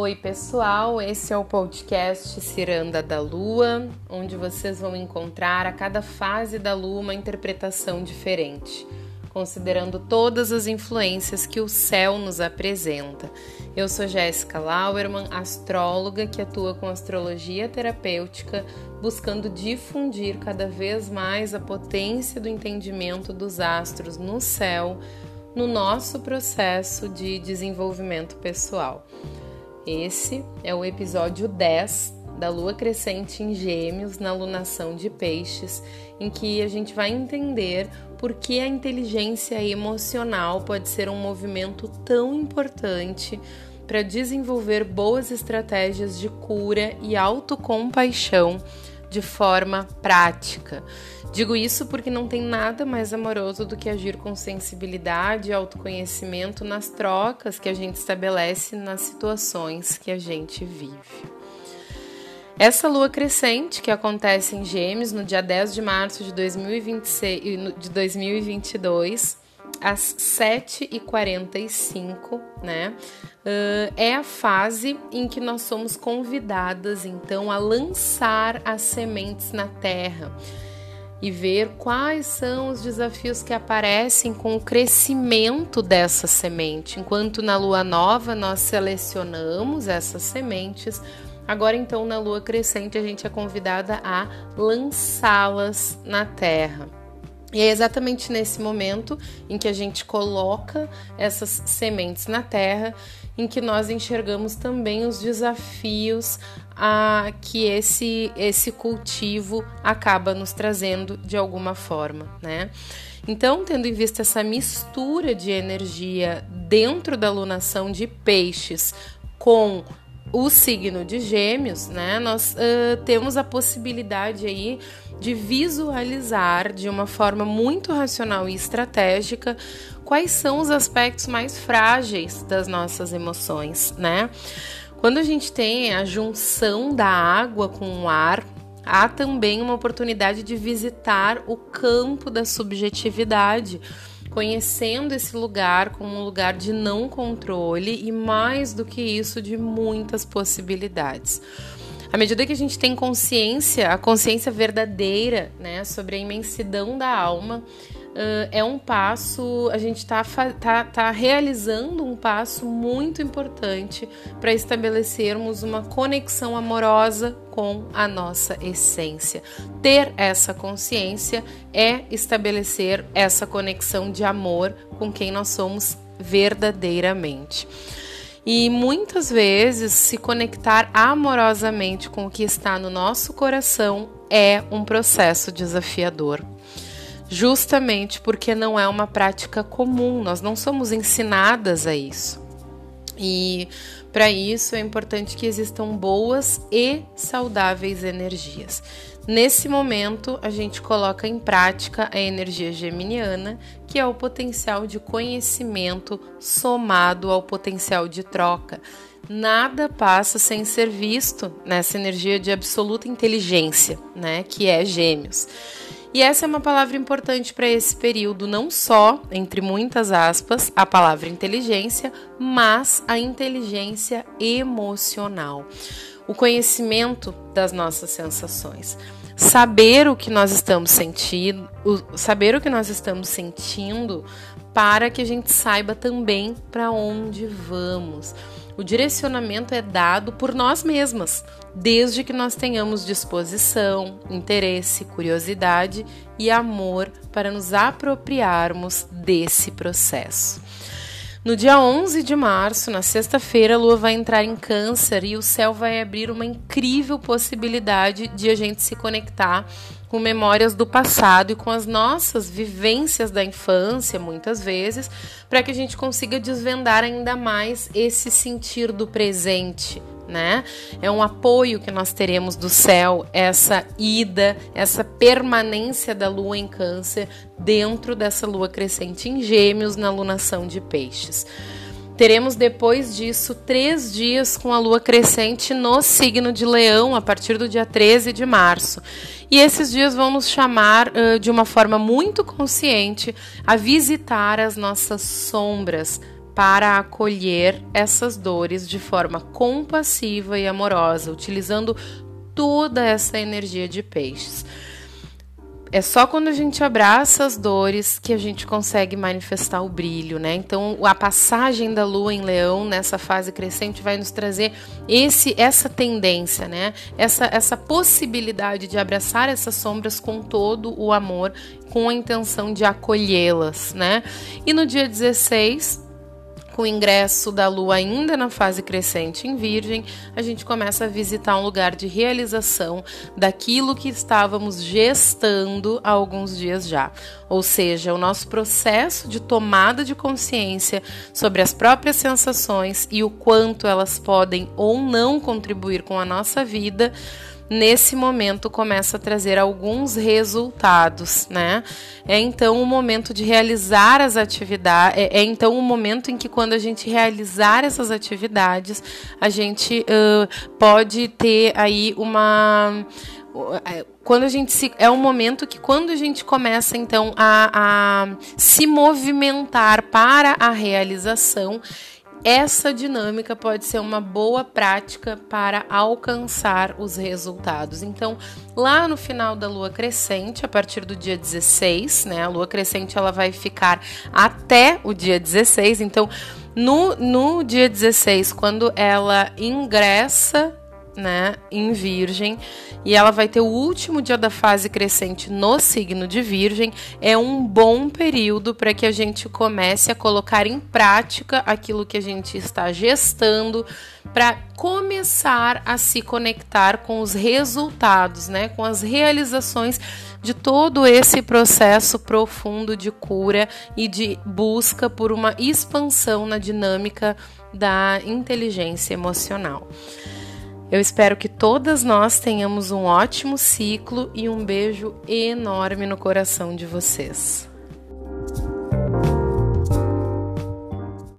Oi, pessoal, esse é o podcast Ciranda da Lua, onde vocês vão encontrar a cada fase da lua uma interpretação diferente, considerando todas as influências que o céu nos apresenta. Eu sou Jéssica Lauerman, astróloga que atua com astrologia terapêutica, buscando difundir cada vez mais a potência do entendimento dos astros no céu no nosso processo de desenvolvimento pessoal. Esse é o episódio 10 da lua crescente em Gêmeos na lunação de Peixes, em que a gente vai entender por que a inteligência emocional pode ser um movimento tão importante para desenvolver boas estratégias de cura e autocompaixão de forma prática. Digo isso porque não tem nada mais amoroso do que agir com sensibilidade e autoconhecimento nas trocas que a gente estabelece nas situações que a gente vive. Essa lua crescente, que acontece em Gêmeos no dia 10 de março de, 2026, de 2022, às 7h45, né? Uh, é a fase em que nós somos convidadas, então, a lançar as sementes na terra e ver quais são os desafios que aparecem com o crescimento dessa semente. Enquanto na lua nova nós selecionamos essas sementes, agora então na lua crescente a gente é convidada a lançá-las na terra. E é exatamente nesse momento em que a gente coloca essas sementes na terra, em que nós enxergamos também os desafios a que esse esse cultivo acaba nos trazendo de alguma forma, né? Então, tendo em vista essa mistura de energia dentro da lunação de peixes com o signo de Gêmeos, né? Nós uh, temos a possibilidade aí de visualizar de uma forma muito racional e estratégica quais são os aspectos mais frágeis das nossas emoções, né? Quando a gente tem a junção da água com o ar, há também uma oportunidade de visitar o campo da subjetividade, conhecendo esse lugar como um lugar de não controle e mais do que isso, de muitas possibilidades. À medida que a gente tem consciência, a consciência verdadeira, né, sobre a imensidão da alma, uh, é um passo, a gente está tá, tá realizando um passo muito importante para estabelecermos uma conexão amorosa com a nossa essência. Ter essa consciência é estabelecer essa conexão de amor com quem nós somos verdadeiramente. E muitas vezes se conectar amorosamente com o que está no nosso coração é um processo desafiador. Justamente porque não é uma prática comum, nós não somos ensinadas a isso. E para isso é importante que existam boas e saudáveis energias. Nesse momento, a gente coloca em prática a energia geminiana, que é o potencial de conhecimento somado ao potencial de troca. Nada passa sem ser visto nessa energia de absoluta inteligência, né, que é Gêmeos. E essa é uma palavra importante para esse período, não só, entre muitas aspas, a palavra inteligência, mas a inteligência emocional. O conhecimento das nossas sensações saber o que nós estamos sentindo, saber o que nós estamos sentindo para que a gente saiba também para onde vamos. O direcionamento é dado por nós mesmas, desde que nós tenhamos disposição, interesse, curiosidade e amor para nos apropriarmos desse processo. No dia 11 de março, na sexta-feira, a lua vai entrar em Câncer e o céu vai abrir uma incrível possibilidade de a gente se conectar com memórias do passado e com as nossas vivências da infância, muitas vezes, para que a gente consiga desvendar ainda mais esse sentir do presente, né? É um apoio que nós teremos do céu, essa ida, essa permanência da lua em Câncer dentro dessa lua crescente em Gêmeos na lunação de Peixes. Teremos depois disso três dias com a lua crescente no signo de Leão, a partir do dia 13 de março. E esses dias vão nos chamar uh, de uma forma muito consciente a visitar as nossas sombras para acolher essas dores de forma compassiva e amorosa, utilizando toda essa energia de peixes. É só quando a gente abraça as dores que a gente consegue manifestar o brilho, né? Então, a passagem da lua em leão nessa fase crescente vai nos trazer esse essa tendência, né? Essa essa possibilidade de abraçar essas sombras com todo o amor, com a intenção de acolhê-las, né? E no dia 16, com o ingresso da lua ainda na fase crescente em Virgem, a gente começa a visitar um lugar de realização daquilo que estávamos gestando há alguns dias já. Ou seja, o nosso processo de tomada de consciência sobre as próprias sensações e o quanto elas podem ou não contribuir com a nossa vida nesse momento começa a trazer alguns resultados, né? É então o momento de realizar as atividades, é, é então o momento em que quando a gente realizar essas atividades, a gente uh, pode ter aí uma quando a gente se é um momento que quando a gente começa então a, a se movimentar para a realização essa dinâmica pode ser uma boa prática para alcançar os resultados. Então, lá no final da lua crescente, a partir do dia 16, né? A lua crescente ela vai ficar até o dia 16. Então, no, no dia 16, quando ela ingressa né, em Virgem, e ela vai ter o último dia da fase crescente no signo de Virgem. É um bom período para que a gente comece a colocar em prática aquilo que a gente está gestando para começar a se conectar com os resultados, né, com as realizações de todo esse processo profundo de cura e de busca por uma expansão na dinâmica da inteligência emocional. Eu espero que todas nós tenhamos um ótimo ciclo e um beijo enorme no coração de vocês.